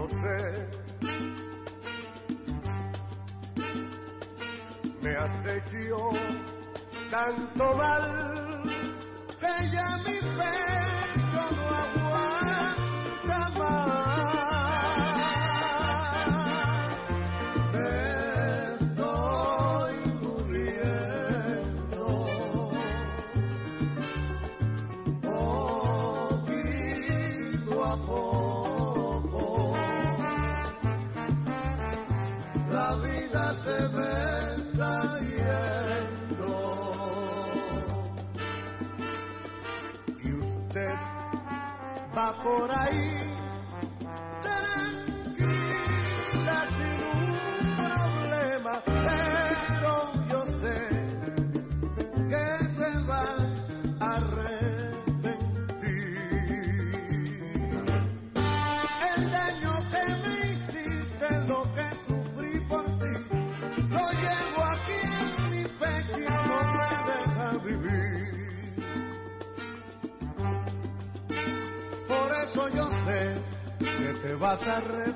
lo sé. Me acequió tanto mal que ya mi fe te vas a arrepentir.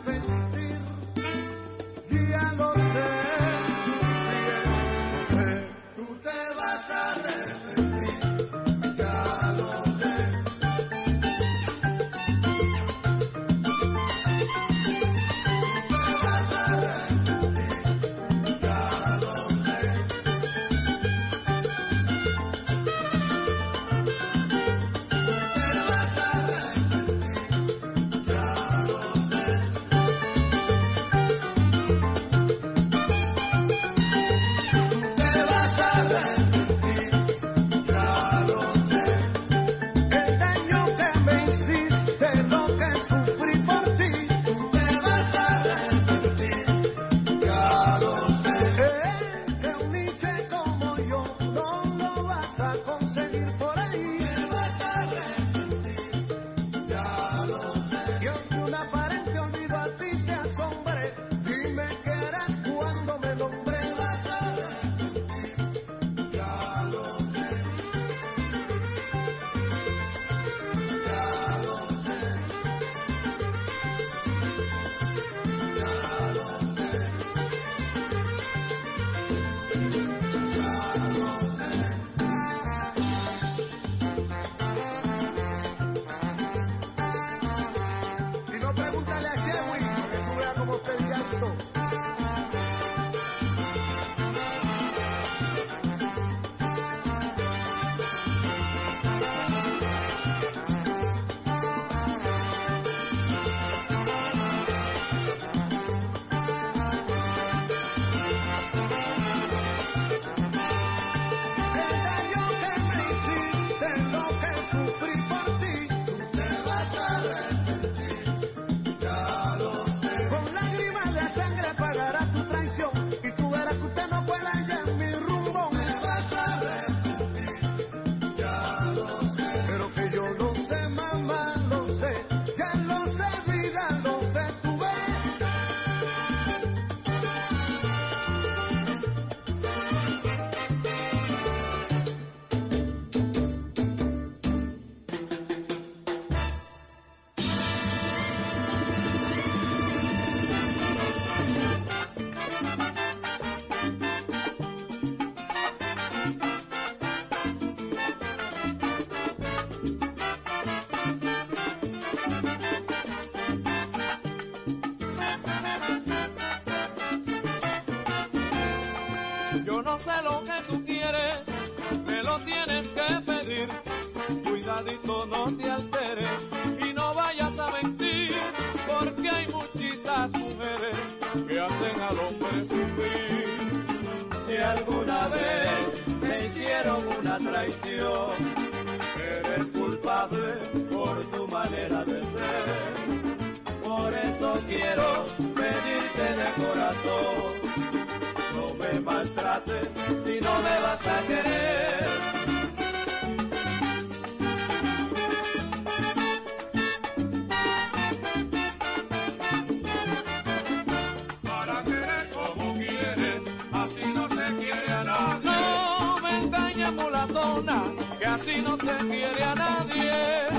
tienes que pedir. Cuidadito, no te alteres y no vayas a mentir, porque hay muchitas mujeres que hacen al hombre sufrir. Si alguna vez me hicieron una traición, eres culpable por tu manera de ser. Por eso quiero pedirte de corazón maltrates si no me vas a querer. Para querer como quieres, así no se quiere a nadie. No me engañes, mulatona, que así no se quiere a nadie.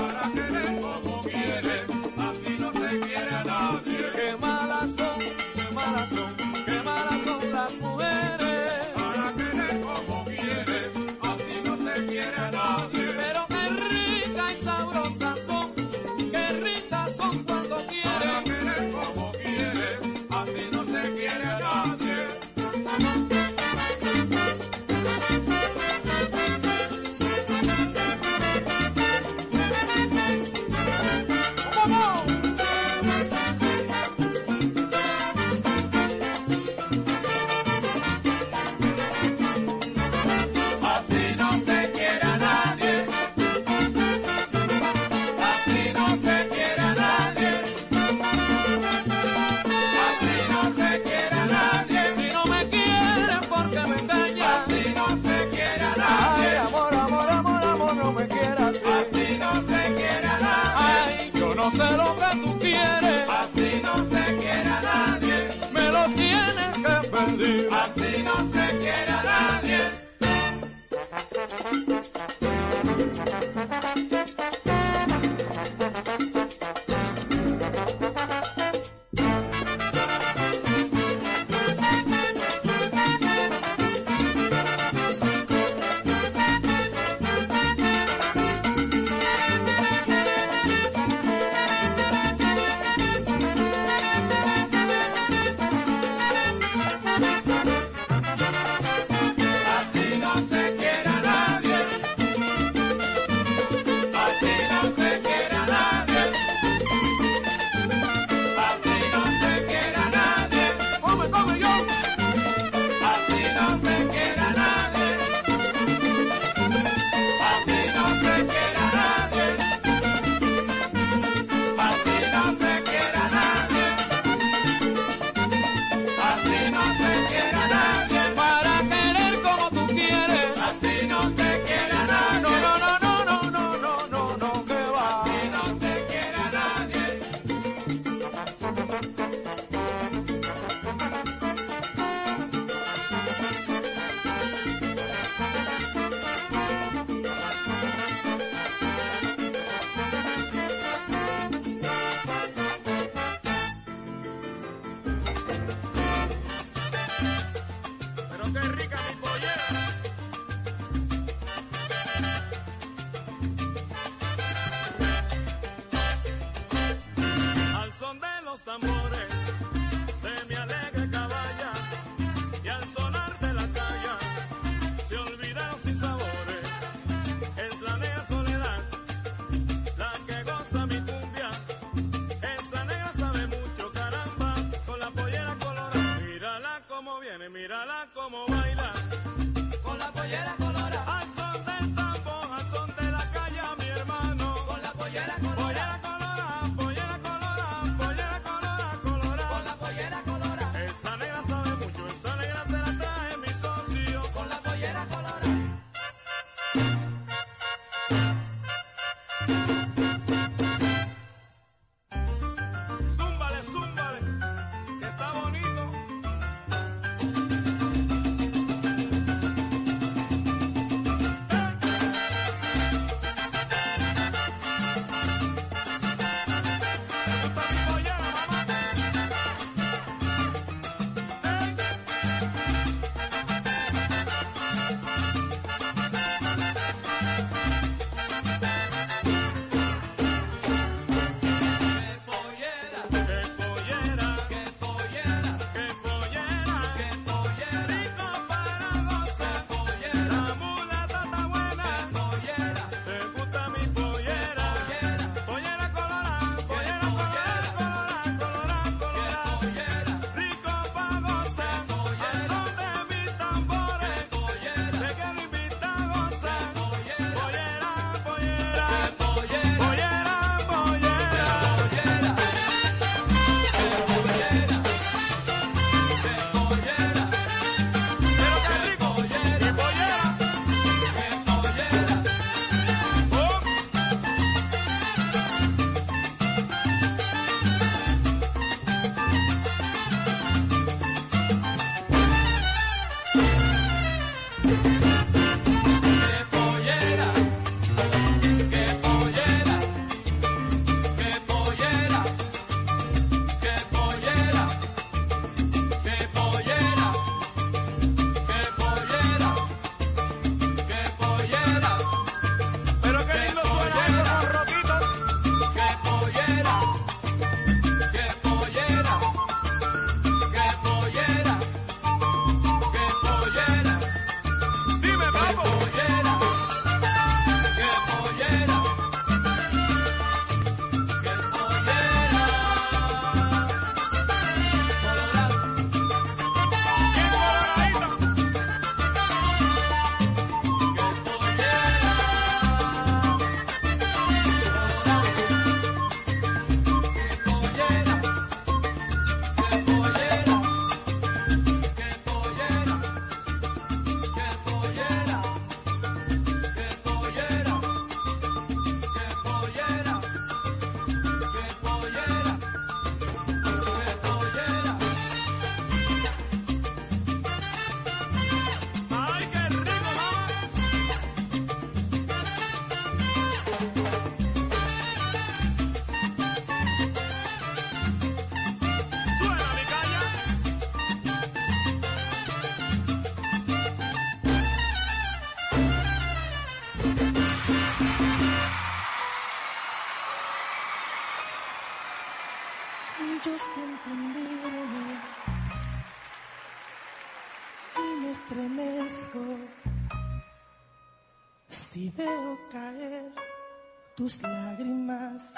tus lágrimas.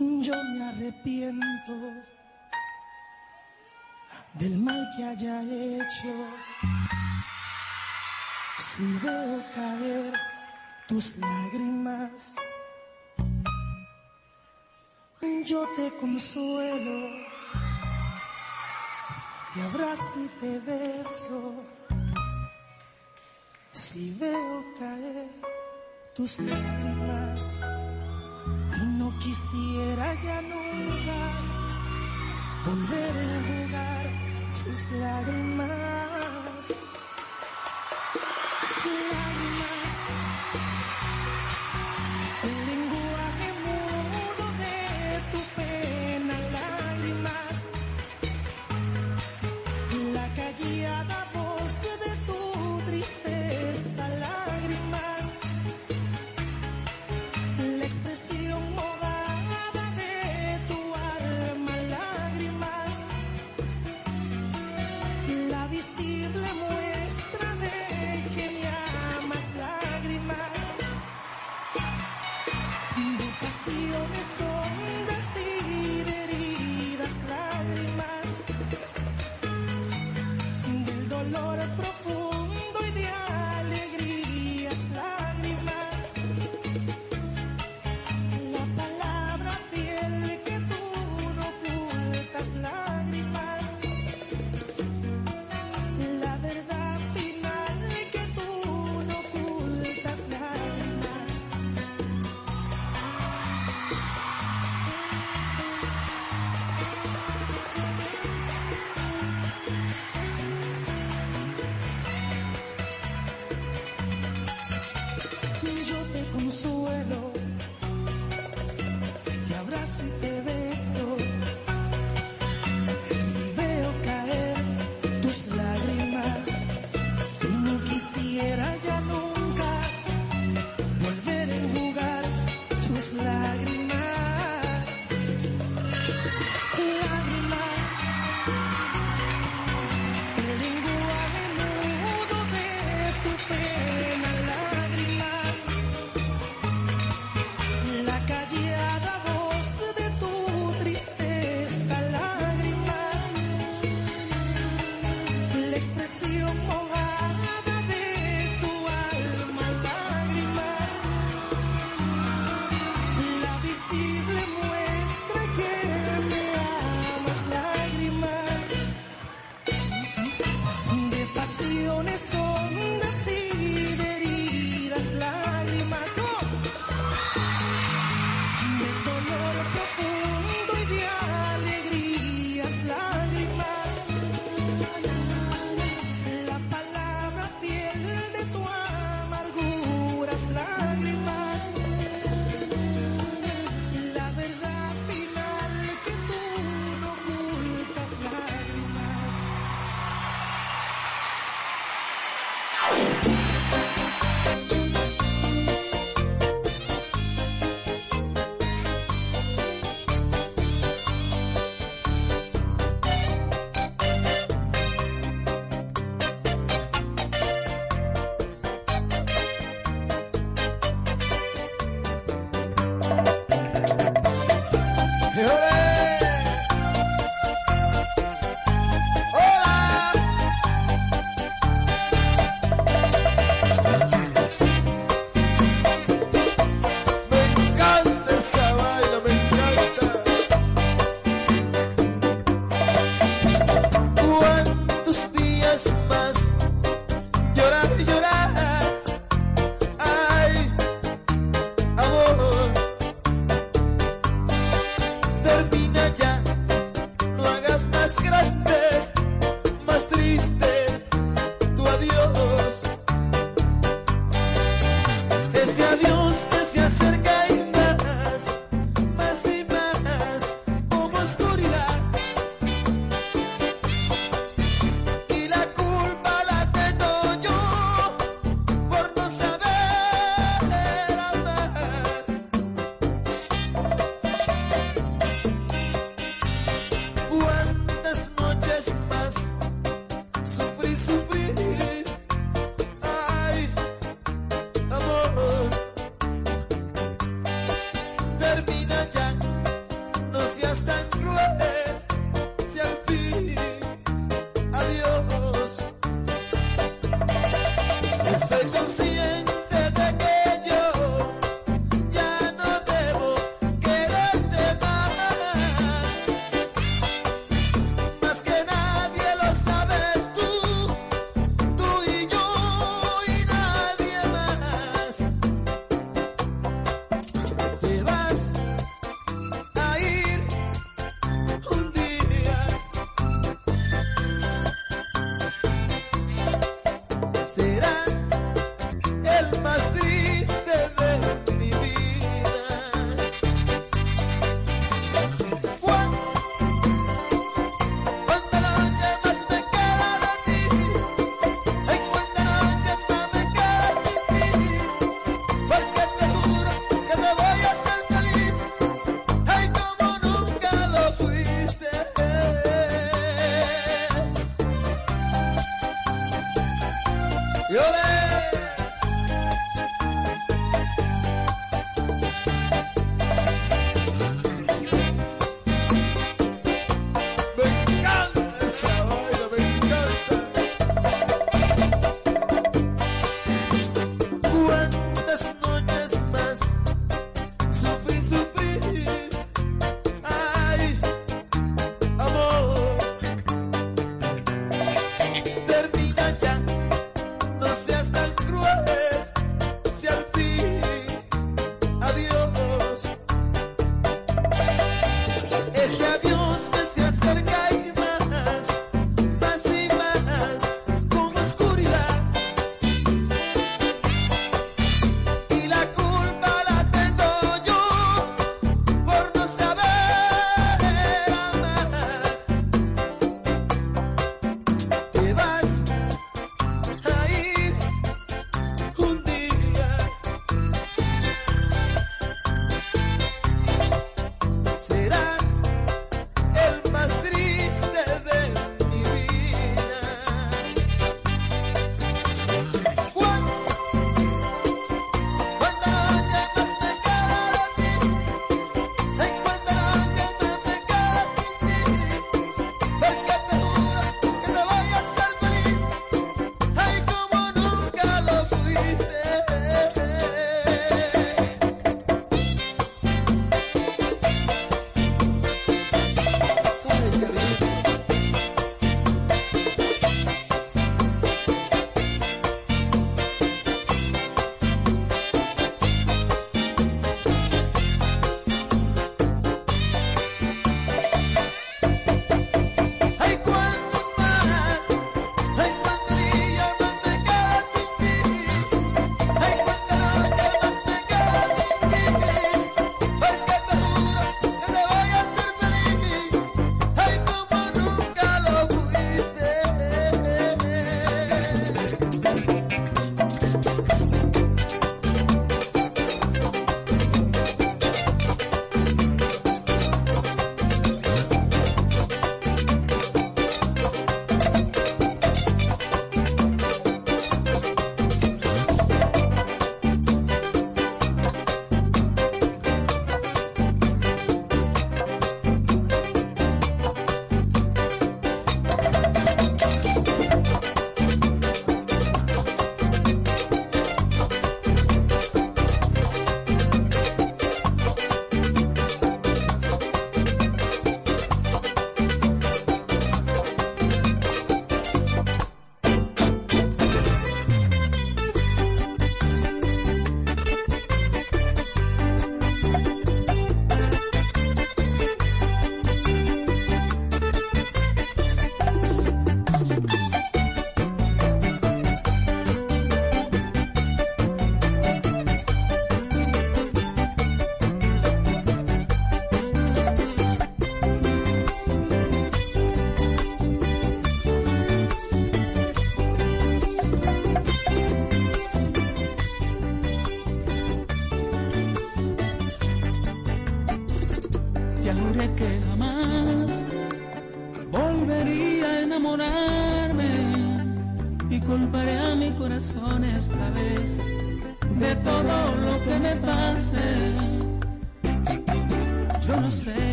Yo me arrepiento del mal que haya hecho. Si veo caer tus lágrimas, yo te consuelo, te abrazo y te beso. Si veo caer tus lágrimas y no quisiera ya nunca volver a enjugar tus lágrimas.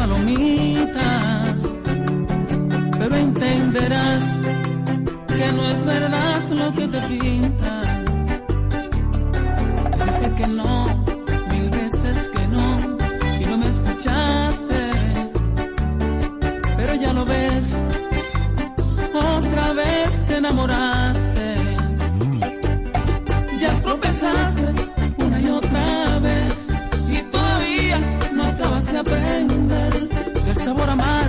palomitas, pero entenderás que no es verdad lo que te pintan. Dijiste que no, mil veces que no, y no me escuchaste, pero ya lo ves, otra vez te enamoraste. sabor a más.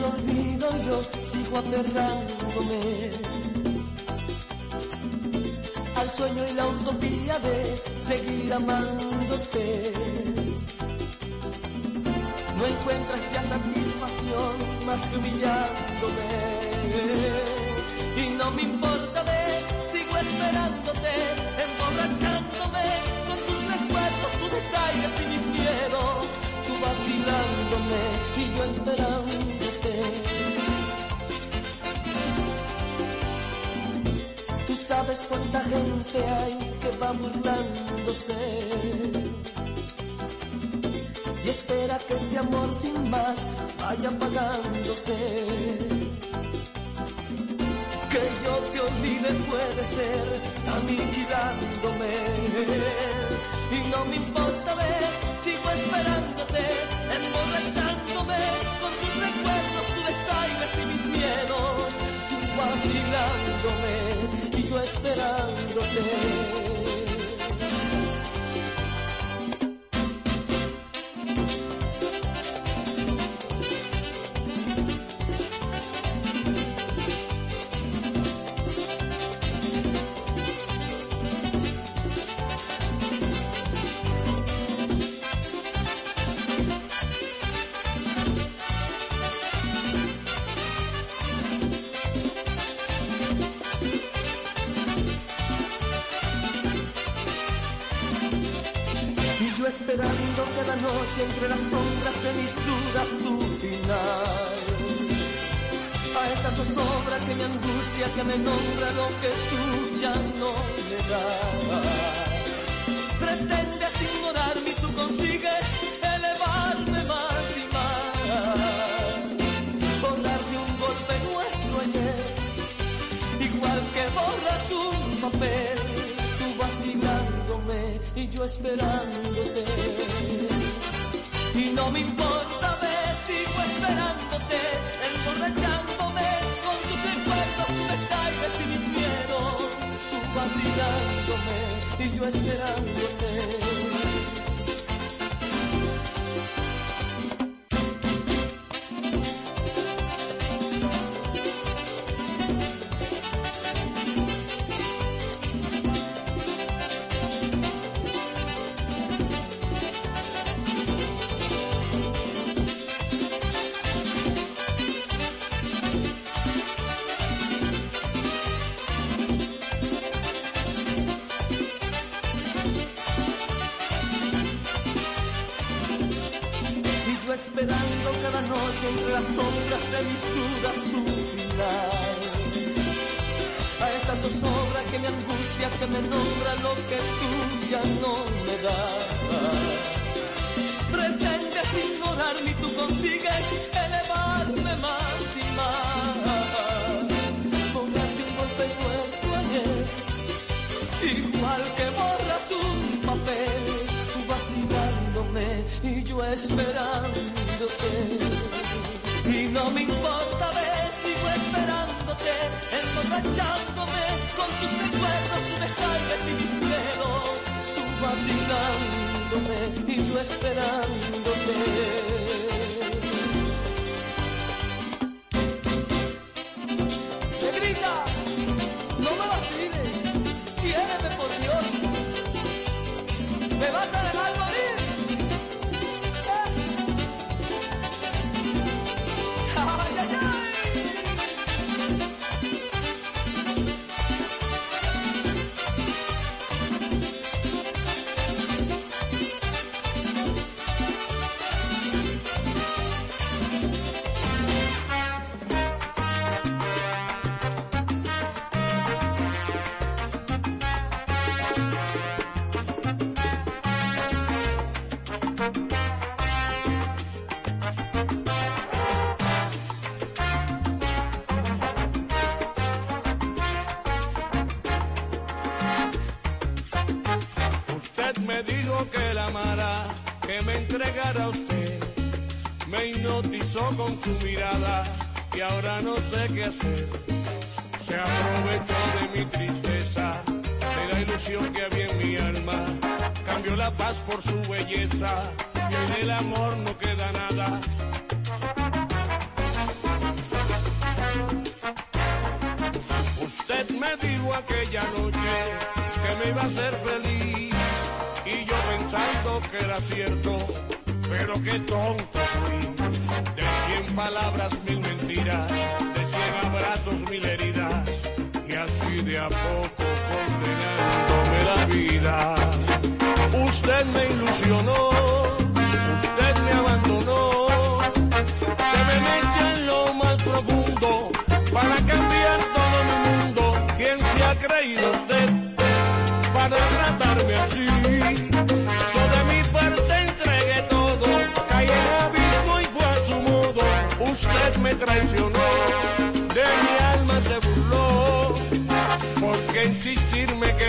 al olvido yo sigo aferrándome al sueño y la utopía de seguir amándote. No encuentras ya satisfacción más que humillándome. Y no me importa, ves, sigo esperándote, emborrachándome con tus recuerdos, tus desaires y mis miedos, tú vacilándome y yo esperando Cuánta gente hay que va mutándose. Y espera que este amor sin más vaya apagándose. Que yo te olvide puede ser aniquilándome. Y no me importa ver, sigo esperándote, emborrachándome con tus recuerdos, tus desaires y mis miedos vacilándome y yo esperándote. y yo esperándote. Y no me importa ver, sigo esperándote, emborrachándome con tus recuerdos, tus descargas y mis dedos, tú vacilándome y yo esperándote. me vas a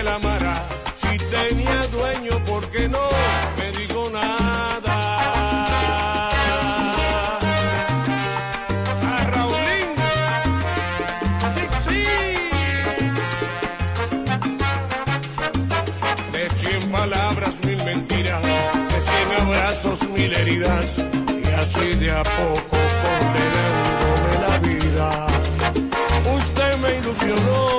amara. Si tenía dueño, ¿por qué no me dijo nada? A Raulín, sí, sí. De cien palabras, mil mentiras, de cien abrazos, mil heridas, y así de a poco condenándome la vida. Usted me ilusionó.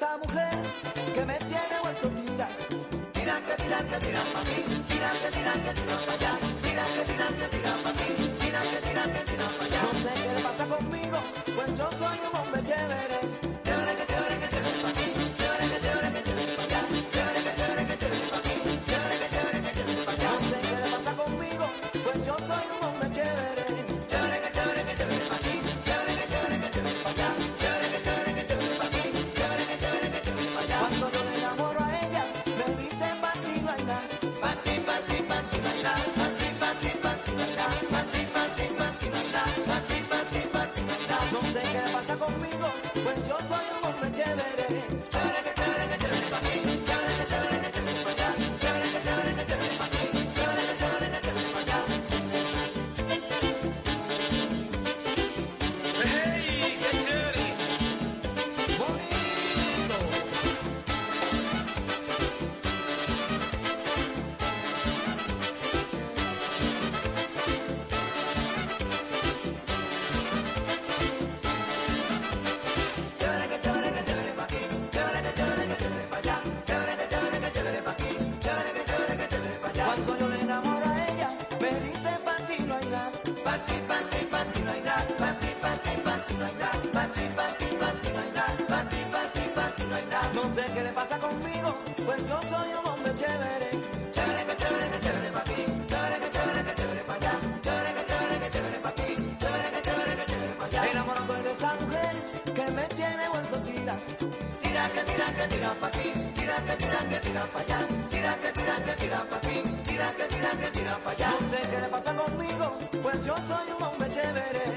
esa mujer que me tiene vuelto tiras. Tira que tira que tira pa' mí. que tira que tira pa' aquí, tira que tira que tira pa' allá, tira que tira que tira pa' aquí, tira que tira que tira pa' allá. No sé qué le pasa conmigo, pues yo soy un hombre chévere.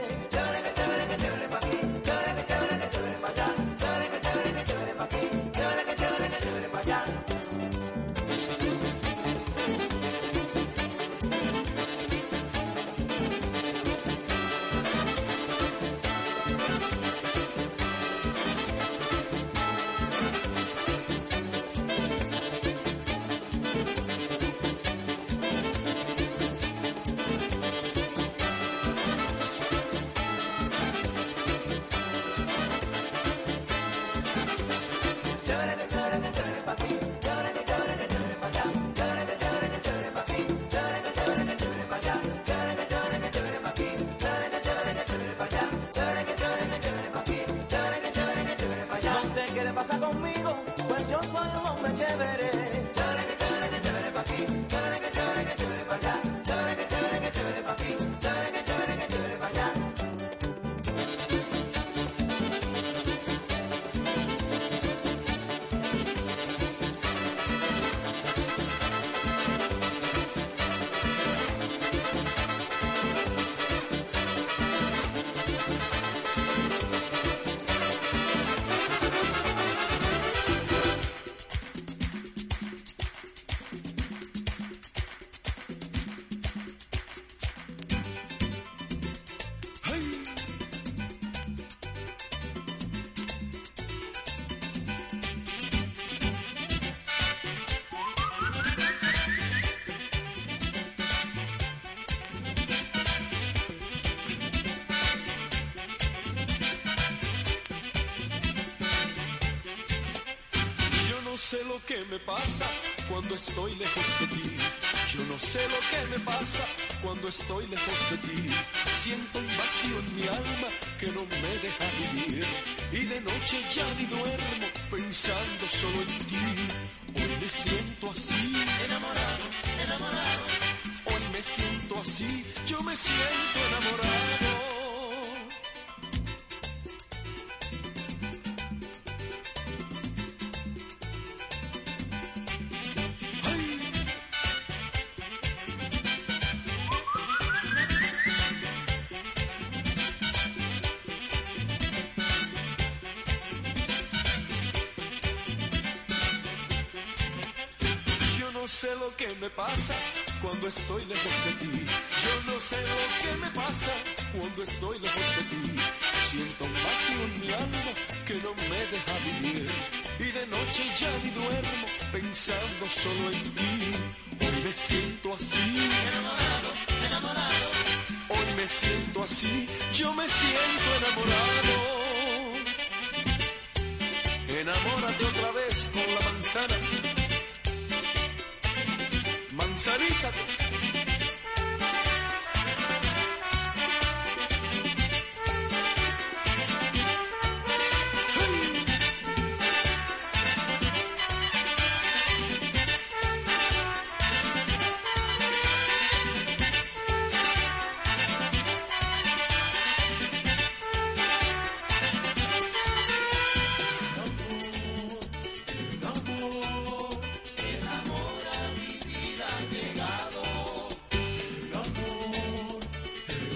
estoy lejos de ti. Yo no sé lo que me pasa cuando estoy lejos de ti. Siento un vacío en mi alma que no me deja vivir. Y de noche ya ni duermo pensando solo en ti. Hoy me siento así, enamorado, enamorado. Hoy me siento así, yo me siento enamorado. Cuando estoy lejos de ti. Yo no sé lo que me pasa cuando estoy lejos de ti. Siento un vacío en mi alma que no me deja vivir. Y de noche ya ni duermo pensando solo en ti. Hoy me siento así. Enamorado, enamorado. Hoy me siento así. Yo me siento enamorado. Enamórate otra vez con la manzana. Manzanízate.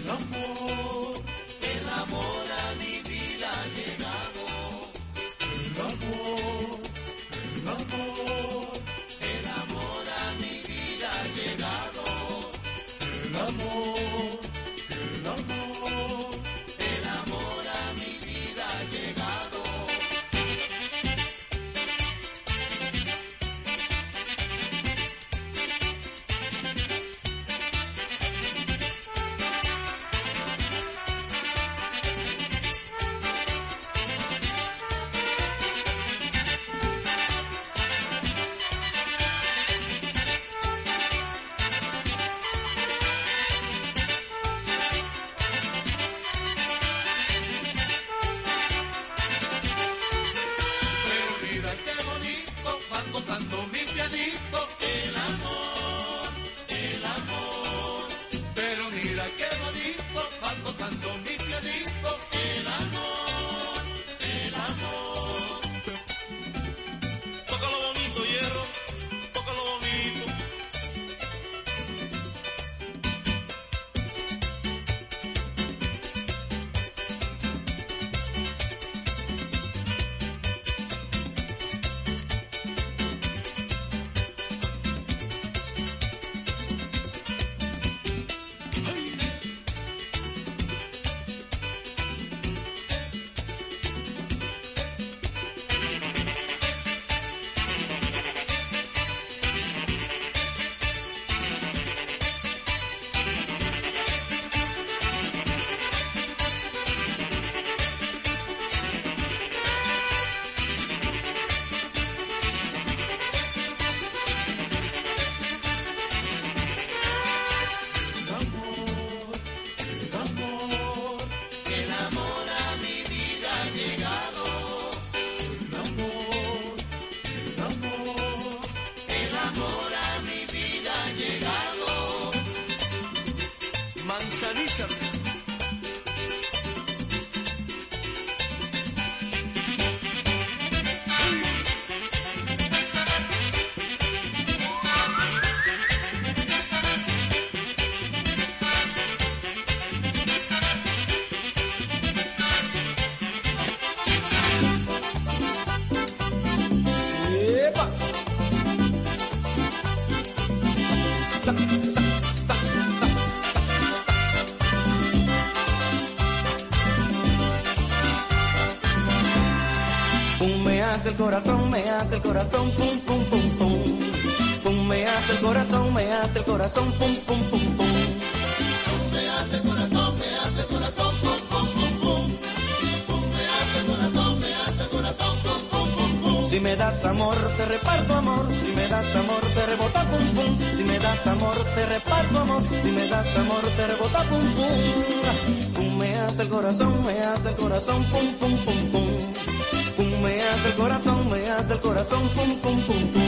Pero Pum, me hace el corazón, me hace el corazón, pum, pum, pum, pum. Pum, me hace el corazón, me hace el corazón, pum, pum, pum, pum. Si me das amor, te reparto amor. Si me das amor, te rebota pum pum. Si me das amor, te reparto amor. Si me das amor, te rebota pum pum. Pum, me hace el corazón, me hace el corazón, pum, pum, pum, pum. Pum, me hace el corazón, me hace el corazón, pum, pum, pum, pum.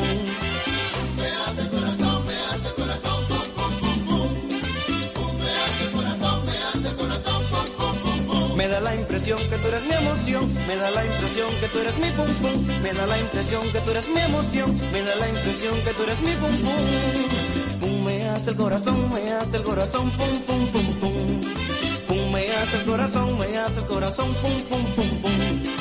Me da la impresión que tú eres mi emoción, me da la impresión que tú eres mi pum pum, me da la impresión que tú eres mi emoción, me da la impresión que tú eres mi pum pum. Pum me hace el corazón, me hace el corazón, pum pum pum pum. Pum me hace el corazón, me hace el corazón, pum pum pum pum.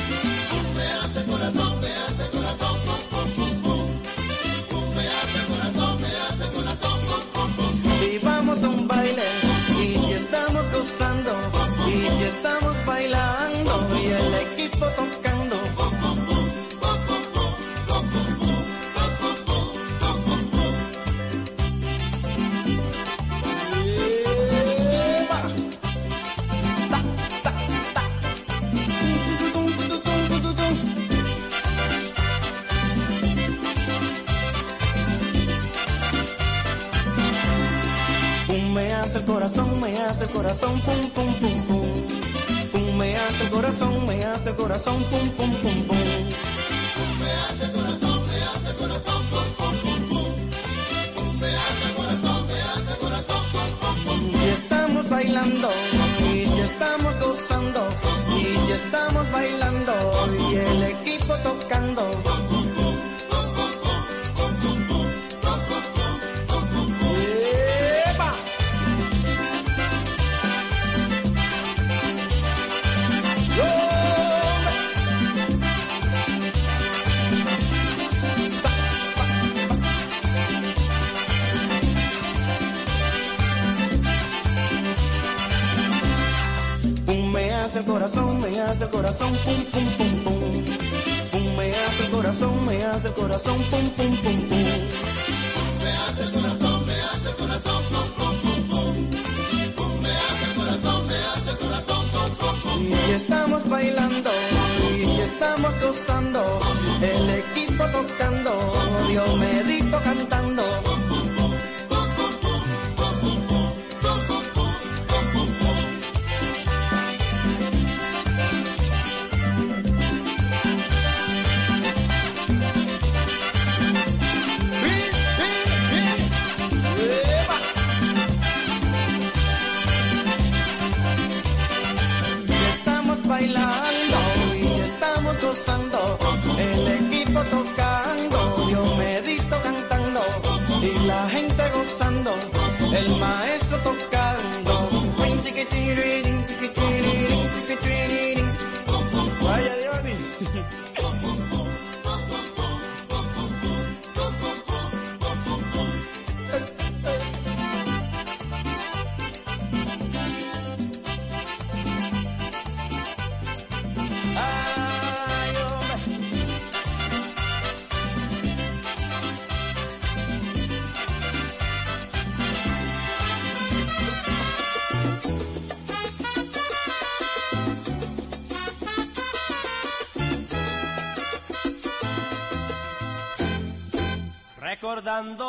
dando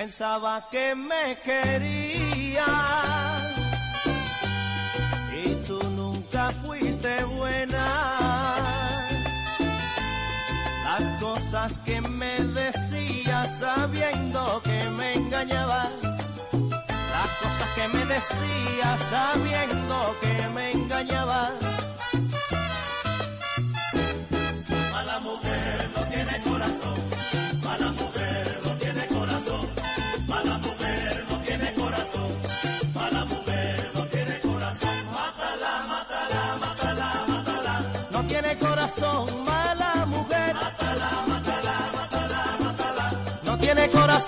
Pensaba que me querías y tú nunca fuiste buena. Las cosas que me decías sabiendo que me engañabas. Las cosas que me decías sabiendo que me engañabas. Mala mujer no tiene corazón.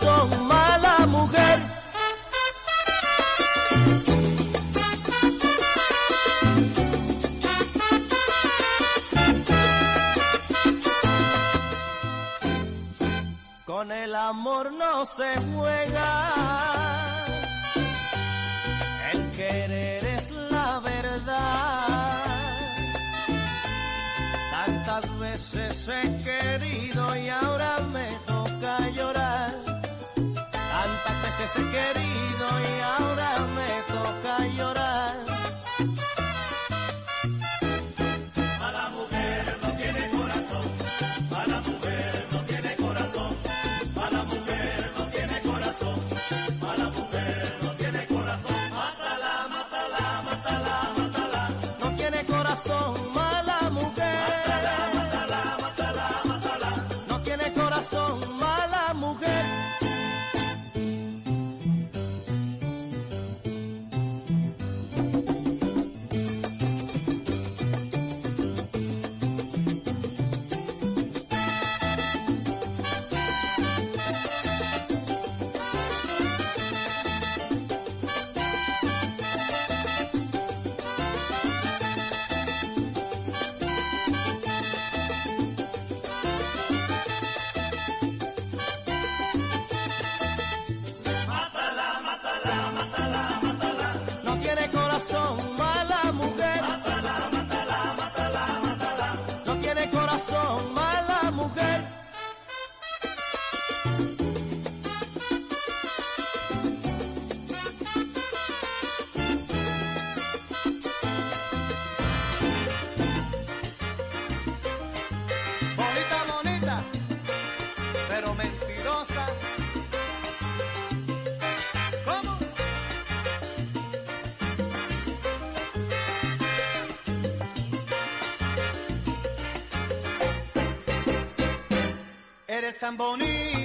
corazón, mala mujer. Con el amor no se juega, el querer es la verdad. Tantas veces he querido y ahora me toca llorar tantas veces he querido y ahora me toca llorar. Bonnie.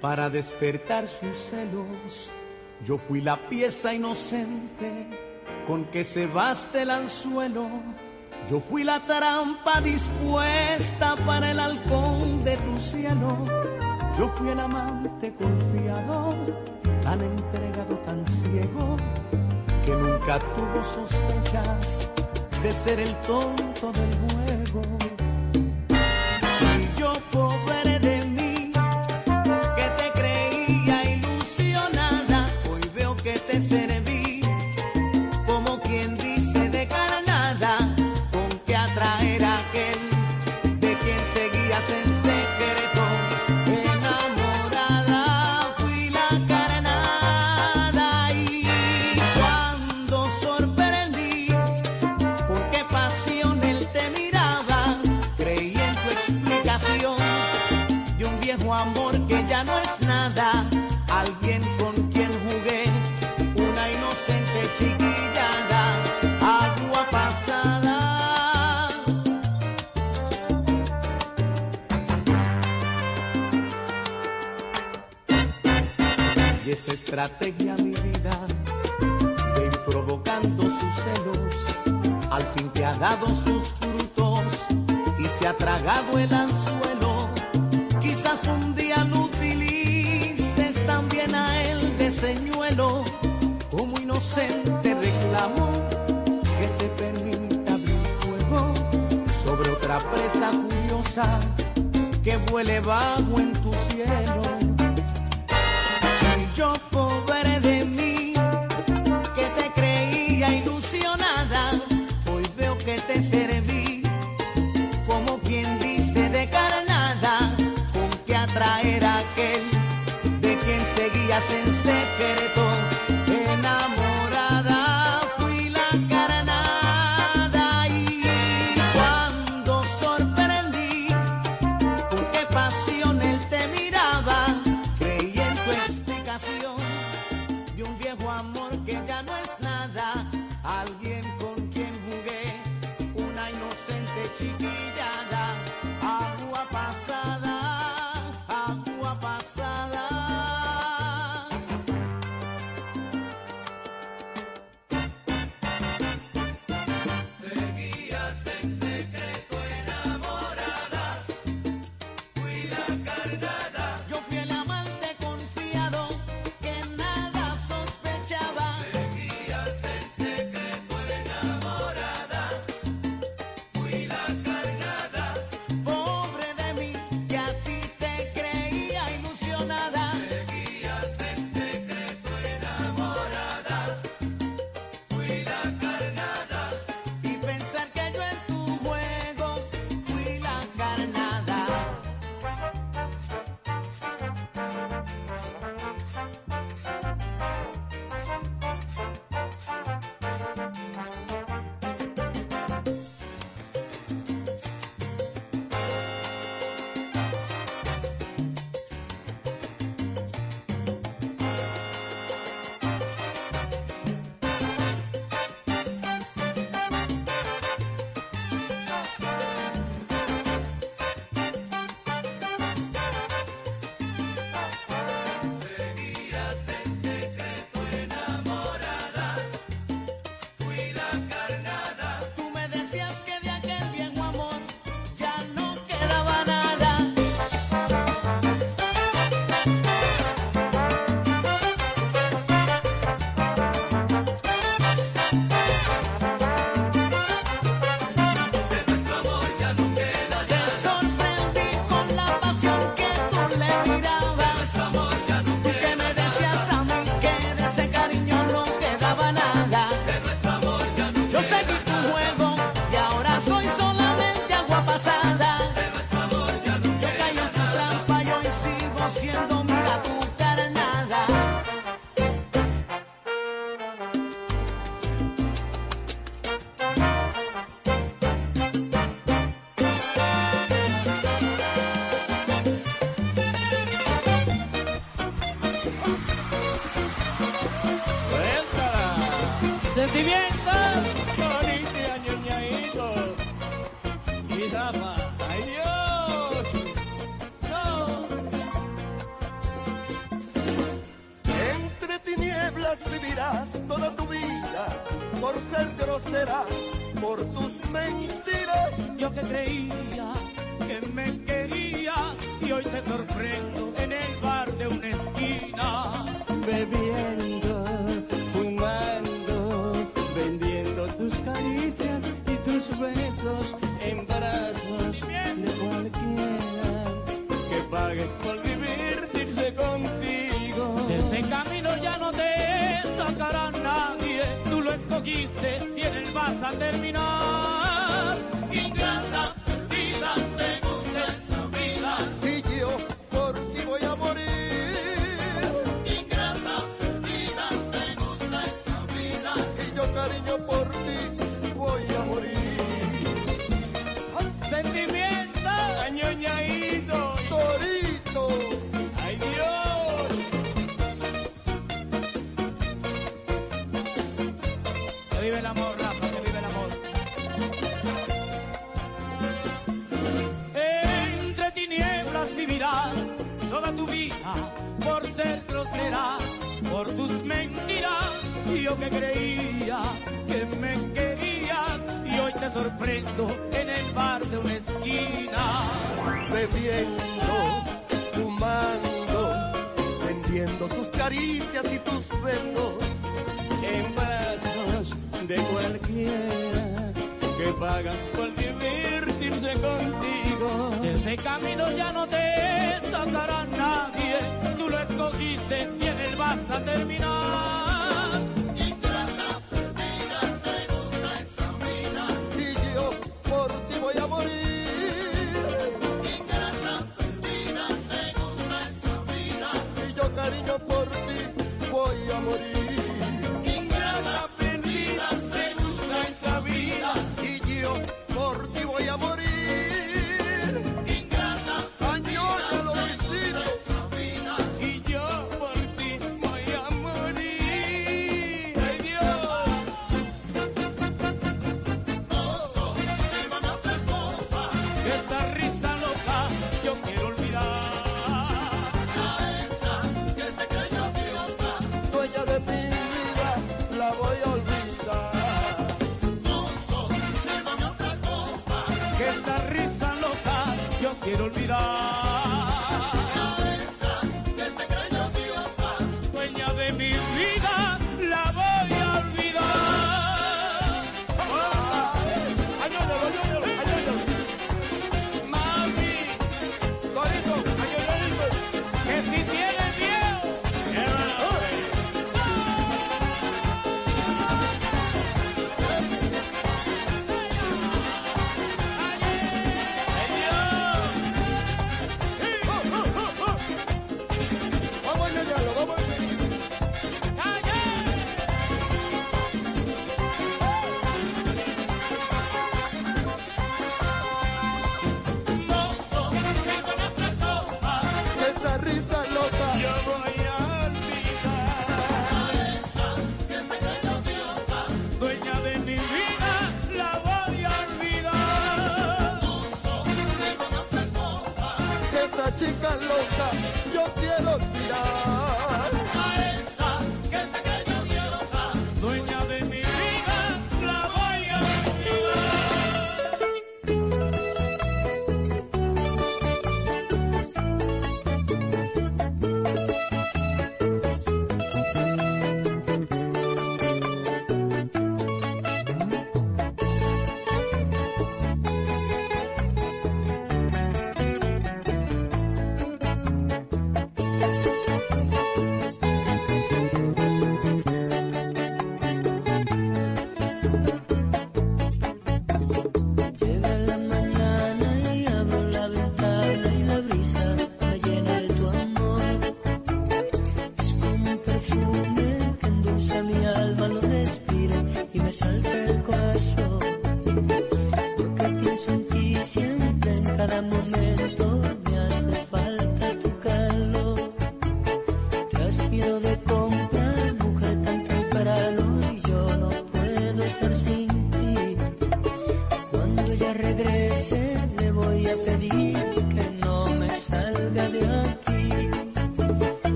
Para despertar sus celos. Yo fui la pieza inocente con que cebaste el anzuelo. Yo fui la trampa dispuesta para el halcón de tu cielo. Yo fui el amante confiado, tan entregado, tan ciego, que nunca tuvo sospechas de ser el tonto del juego. Estrategia, mi vida, de ir provocando sus celos, al fin te ha dado sus frutos y se ha tragado el anzuelo. Quizás un día lo utilices también a él de señuelo, como inocente reclamo que te permita abrir fuego sobre otra presa curiosa que vuele vago en tu cielo. Seguías en secreto, enamorada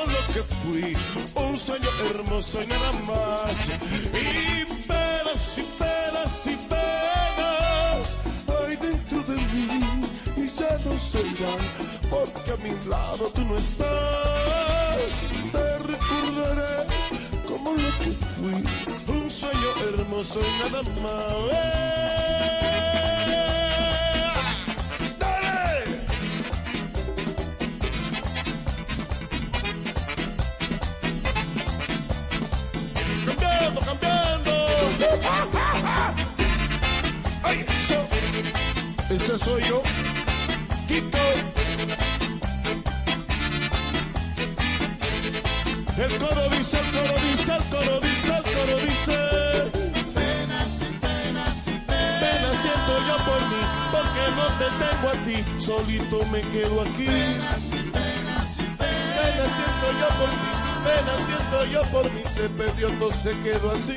todo lo que fui, un sueño hermoso y nada más. Y penas y penas y penas hay dentro de mí y ya no soy ya, porque a mi lado tú no estás. Te recordaré como lo que fui, un sueño hermoso y nada más. soy yo. Tito. El coro dice, el coro dice, el coro dice, el coro dice. Pena sin pena siento yo por mí, porque no te tengo a ti. Solito me quedo aquí. Pena sin pena siento yo por mí, pena siento yo por mí. Se perdió, todo se quedó así.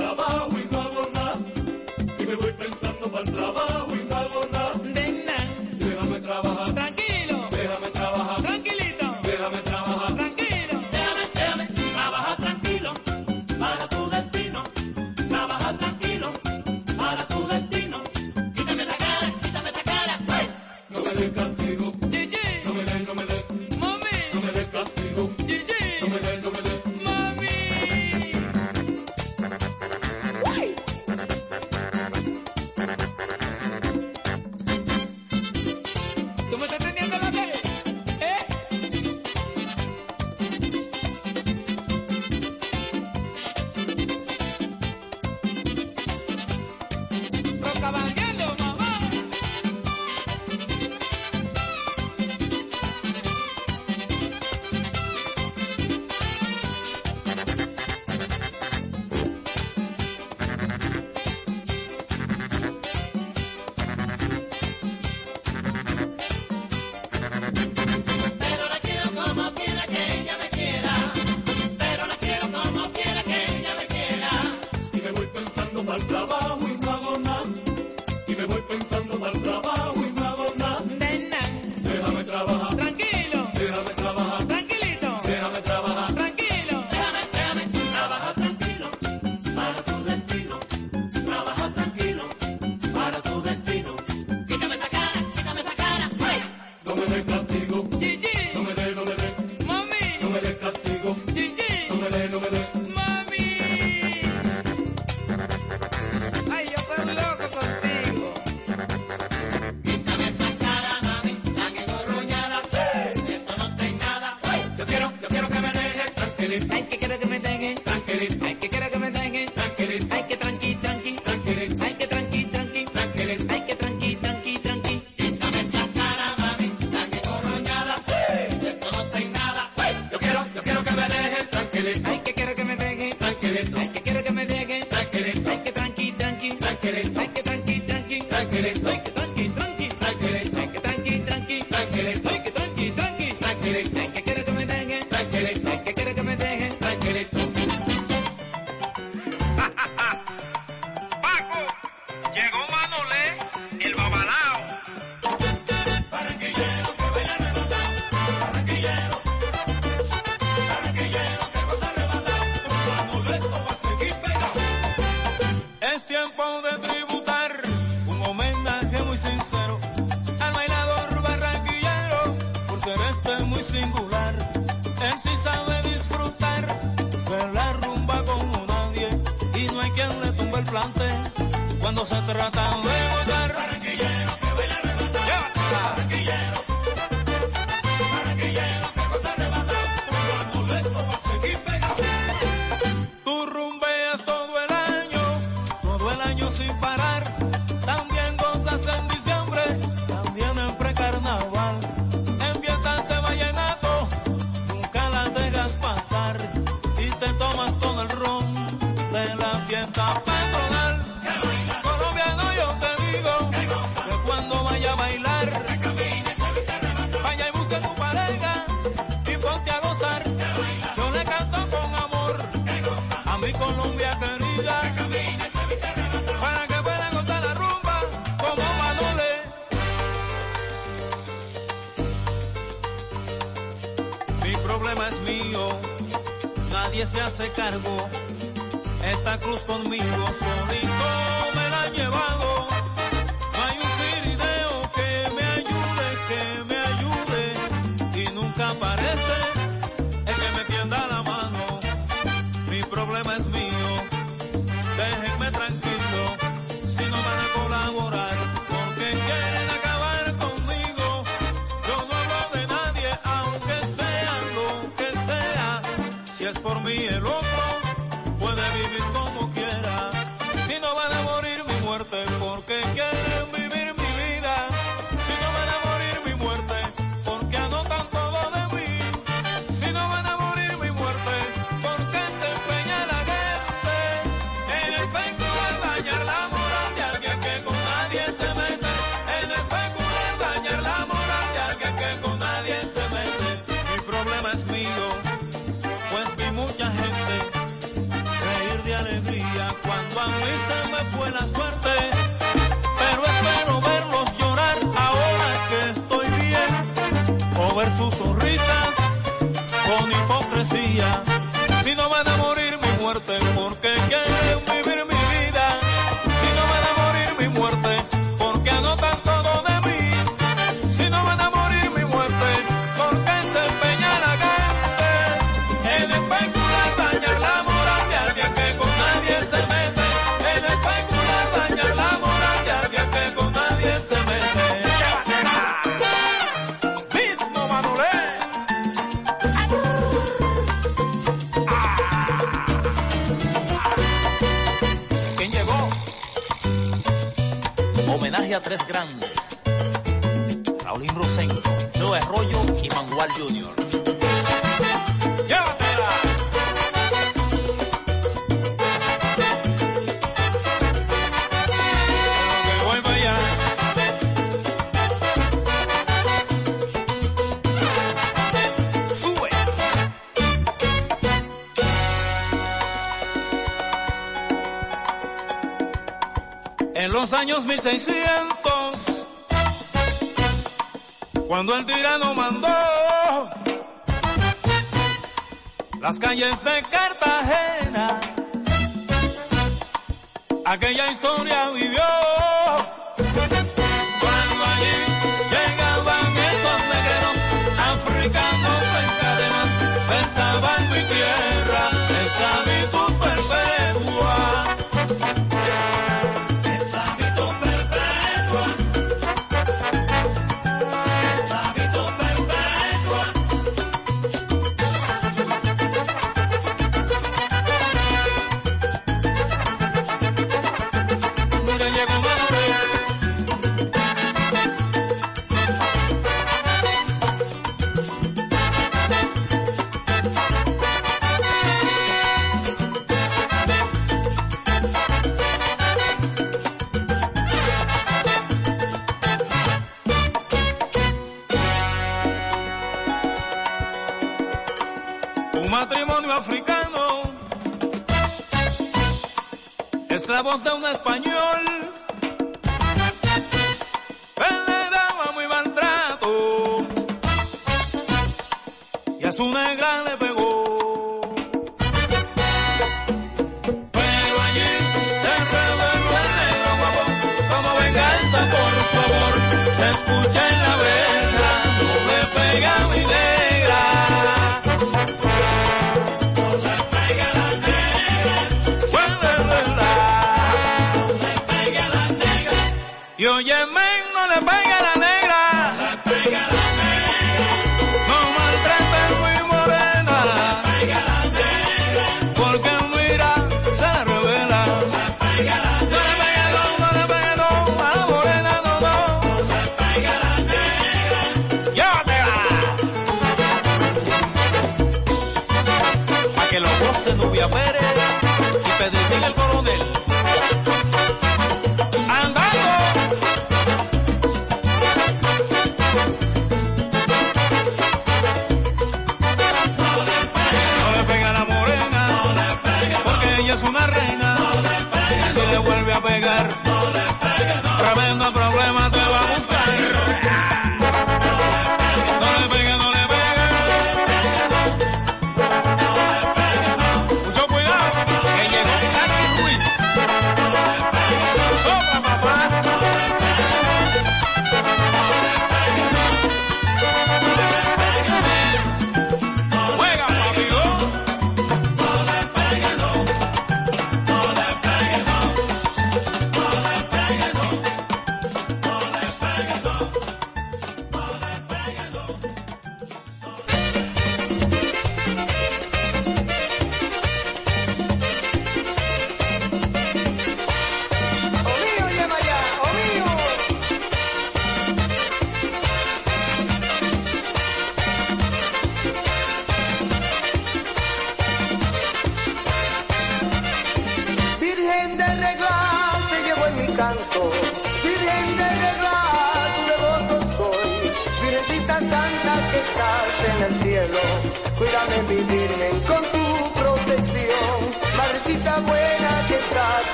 Baba. nadie se hace cargo. Esta cruz conmigo solito me la llevado. buena suerte, pero espero verlos llorar ahora que estoy bien, o ver sus sonrisas con hipocresía, si no van a morir mi muerte, porque quieren. tres grandes. Raulín Rosén, Leo Arroyo y Manuel Jr. En los años 1600 cuando el tirano mandó las calles de Cartagena, aquella historia vivió. Cuando allí llegaban esos negros africanos en cadenas, besaban mi tierra, esta vida. voz não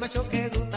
macho que gusta.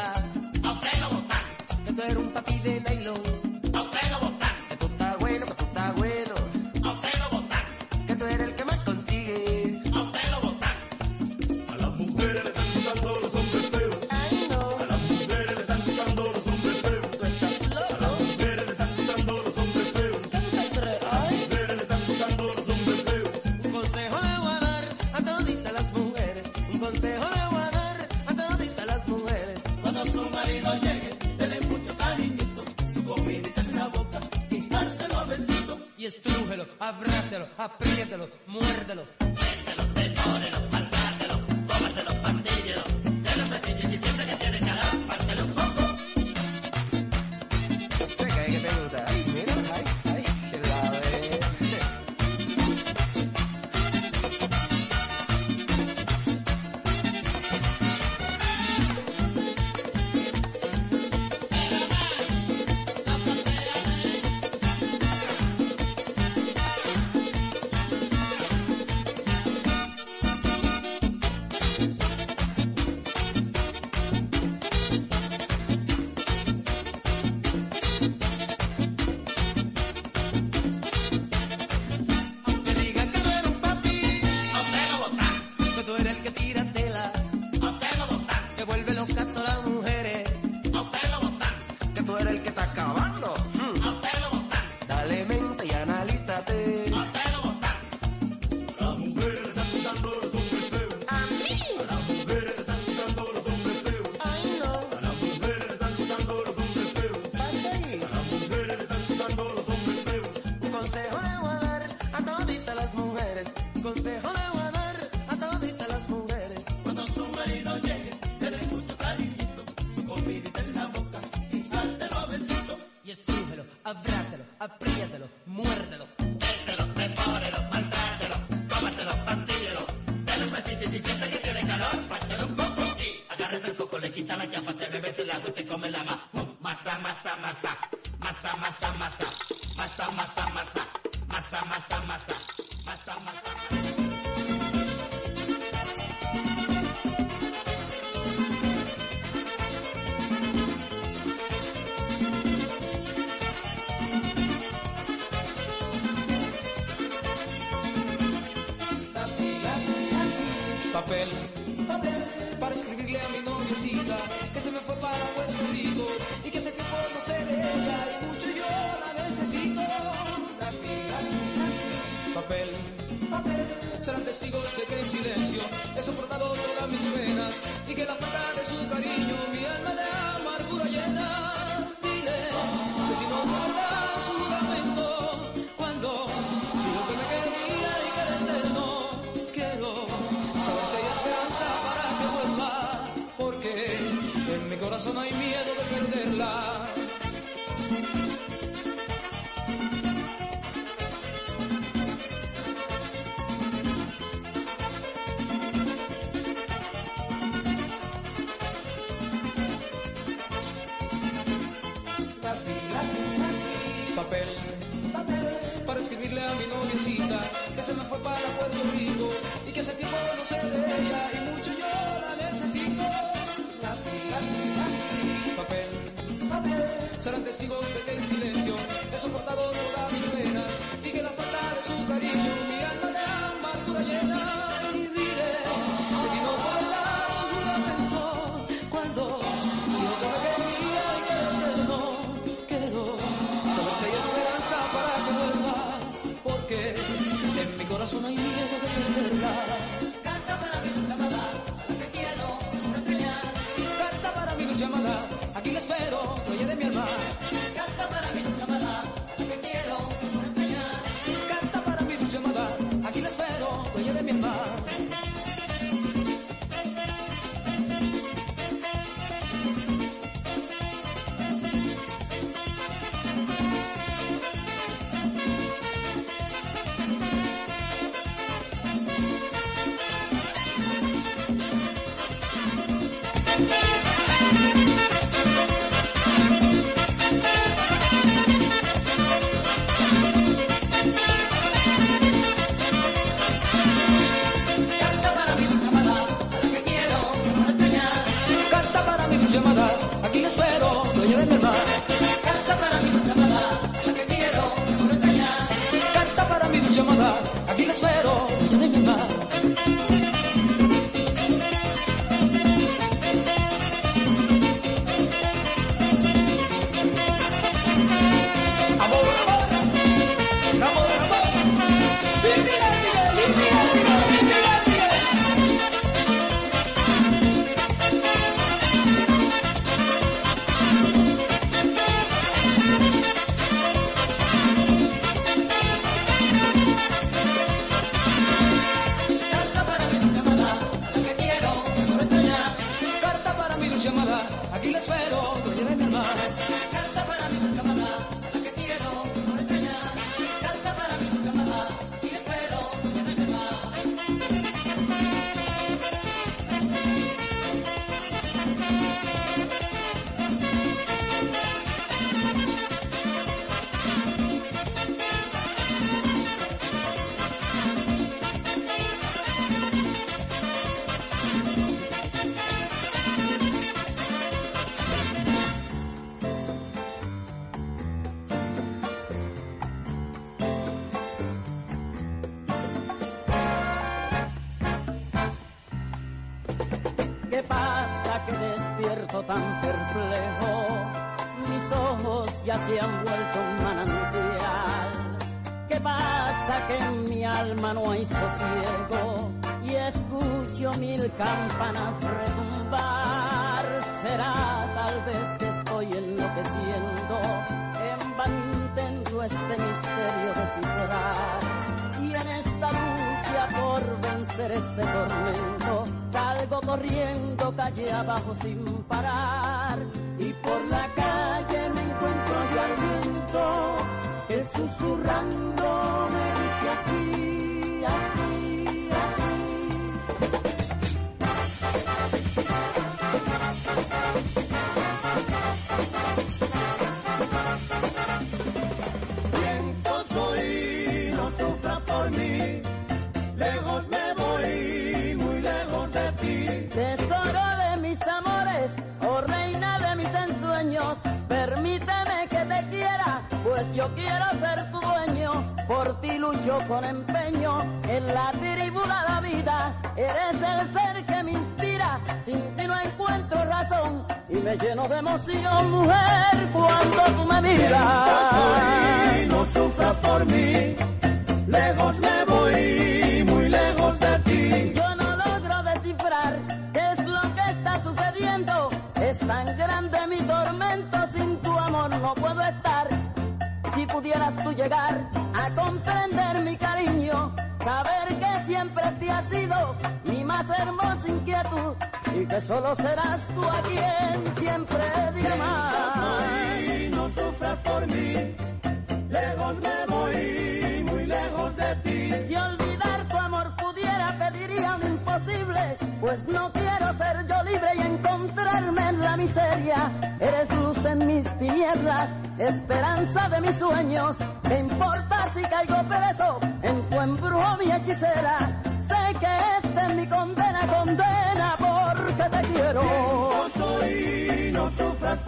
masa, masa, masa, masa, masa, masa, masa, masa, masa, masa.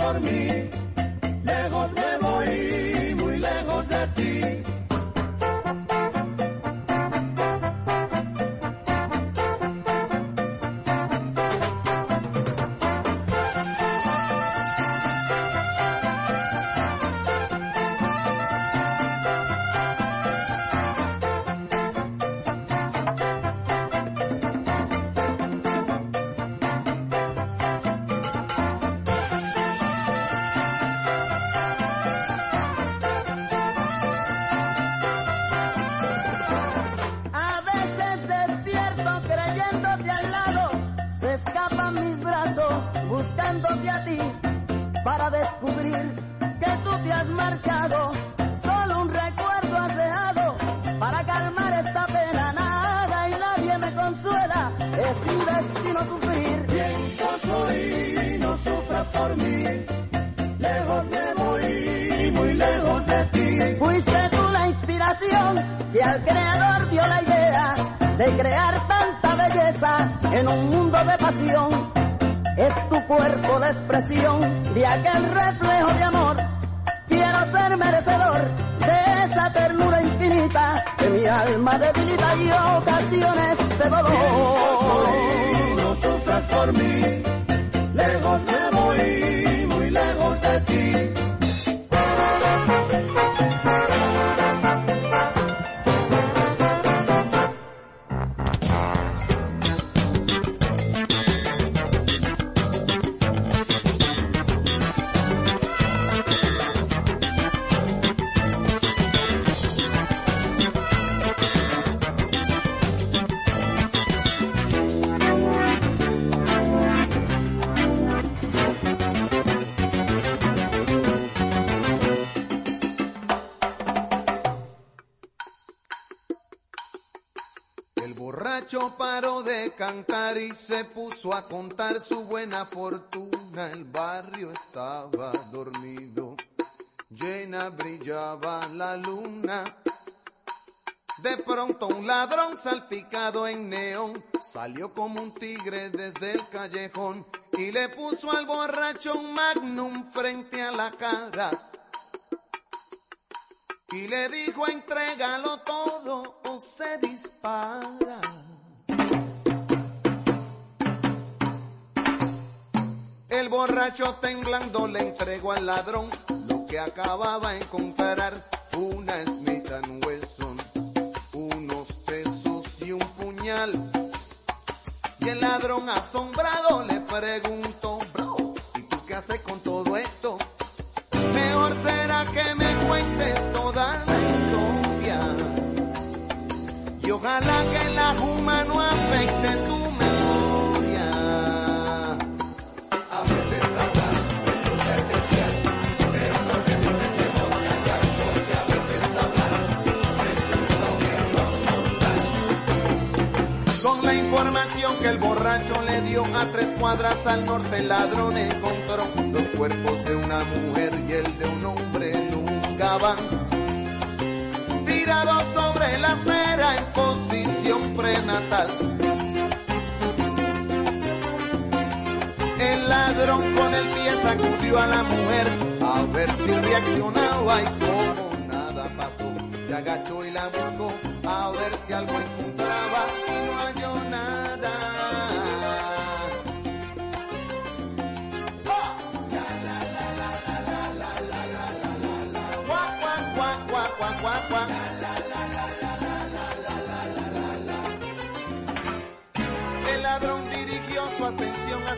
Por mí. Cantar y se puso a contar su buena fortuna. El barrio estaba dormido, llena brillaba la luna. De pronto un ladrón salpicado en neón salió como un tigre desde el callejón y le puso al borracho un magnum frente a la cara. Y le dijo, entrégalo todo o se dispara. El borracho temblando le entregó al ladrón lo que acababa de encontrar. Una Smith Wesson, unos pesos y un puñal. Y el ladrón asombrado le preguntó, bro, ¿y tú qué haces con todo esto? Mejor será que me cuentes toda la historia. Y ojalá que la juma no afecte tu que el borracho le dio a tres cuadras al norte, el ladrón encontró los cuerpos de una mujer y el de un hombre en un gabán. Tirados sobre la acera en posición prenatal. El ladrón con el pie sacudió a la mujer a ver si reaccionaba y como nada pasó, se agachó y la buscó a ver si algo encontraba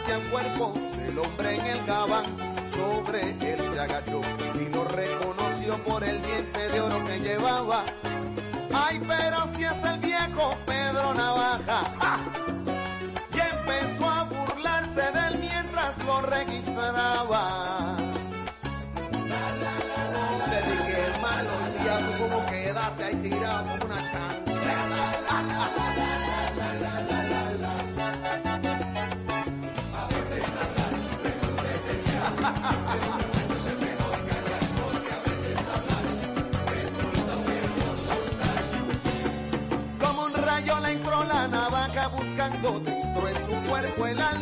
el cuerpo del hombre en el gabán. Sobre él se agachó y lo reconoció por el diente de oro que llevaba. Ay, pero si es el viejo Pedro Navaja. ¡Ja! Y empezó a burlarse de él mientras lo registraba.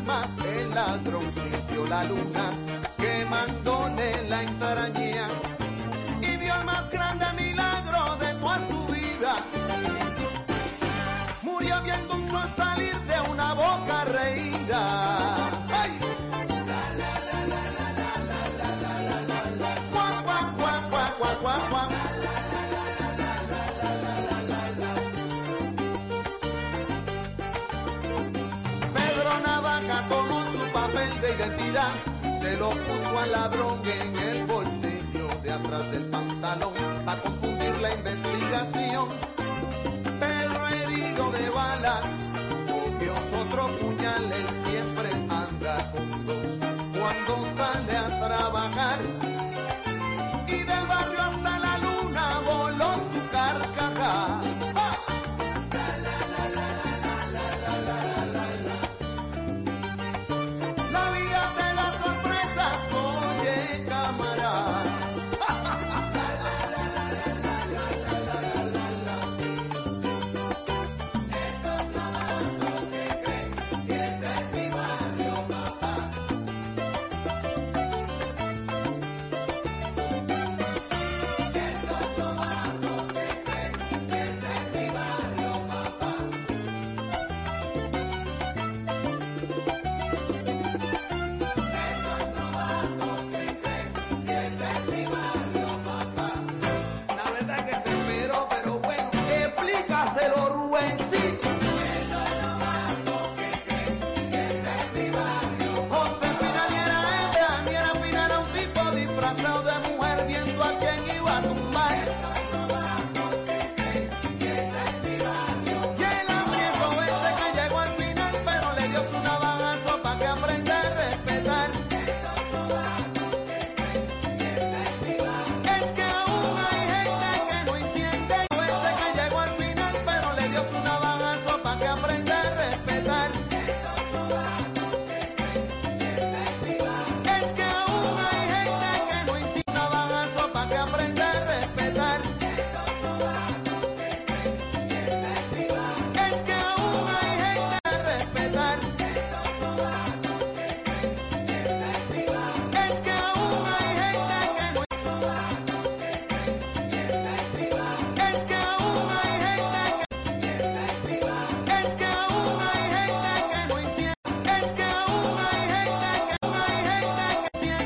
Alma, el ladrón sintió la luna quemándole la entraña ladrón en el bolsillo de atrás del pantalón para confundir la investigación.